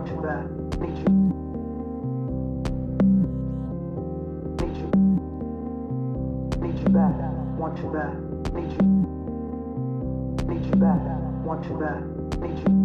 want you back, need you. Need you. Need you back, want you back, need you. Need you back, want you back, need